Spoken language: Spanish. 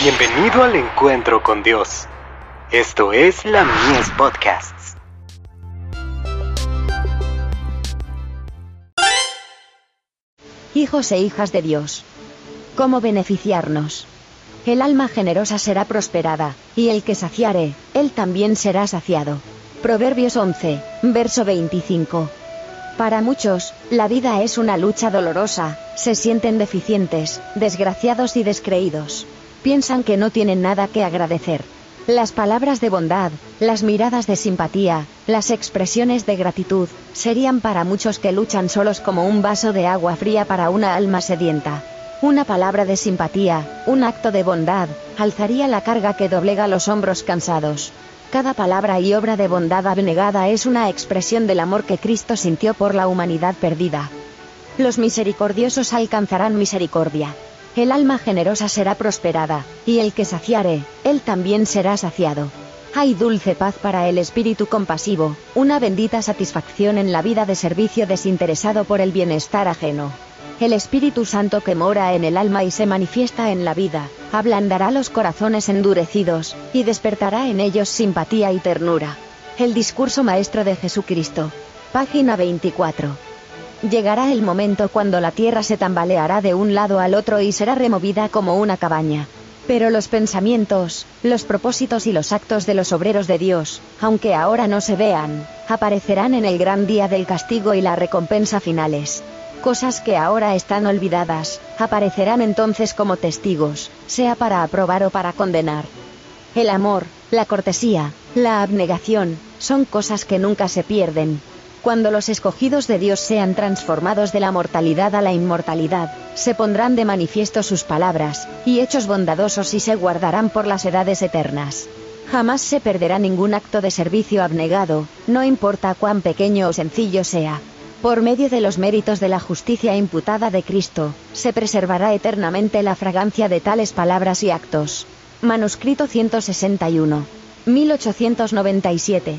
Bienvenido al encuentro con Dios. Esto es la Mies Podcasts. Hijos e hijas de Dios. ¿Cómo beneficiarnos? El alma generosa será prosperada, y el que saciare, él también será saciado. Proverbios 11, verso 25. Para muchos, la vida es una lucha dolorosa, se sienten deficientes, desgraciados y descreídos. Piensan que no tienen nada que agradecer. Las palabras de bondad, las miradas de simpatía, las expresiones de gratitud, serían para muchos que luchan solos como un vaso de agua fría para una alma sedienta. Una palabra de simpatía, un acto de bondad, alzaría la carga que doblega los hombros cansados. Cada palabra y obra de bondad abnegada es una expresión del amor que Cristo sintió por la humanidad perdida. Los misericordiosos alcanzarán misericordia. El alma generosa será prosperada, y el que saciare, él también será saciado. Hay dulce paz para el espíritu compasivo, una bendita satisfacción en la vida de servicio desinteresado por el bienestar ajeno. El Espíritu Santo que mora en el alma y se manifiesta en la vida, ablandará los corazones endurecidos, y despertará en ellos simpatía y ternura. El discurso maestro de Jesucristo. Página 24. Llegará el momento cuando la tierra se tambaleará de un lado al otro y será removida como una cabaña. Pero los pensamientos, los propósitos y los actos de los obreros de Dios, aunque ahora no se vean, aparecerán en el gran día del castigo y la recompensa finales. Cosas que ahora están olvidadas, aparecerán entonces como testigos, sea para aprobar o para condenar. El amor, la cortesía, la abnegación, son cosas que nunca se pierden. Cuando los escogidos de Dios sean transformados de la mortalidad a la inmortalidad, se pondrán de manifiesto sus palabras, y hechos bondadosos y se guardarán por las edades eternas. Jamás se perderá ningún acto de servicio abnegado, no importa cuán pequeño o sencillo sea. Por medio de los méritos de la justicia imputada de Cristo, se preservará eternamente la fragancia de tales palabras y actos. Manuscrito 161. 1897.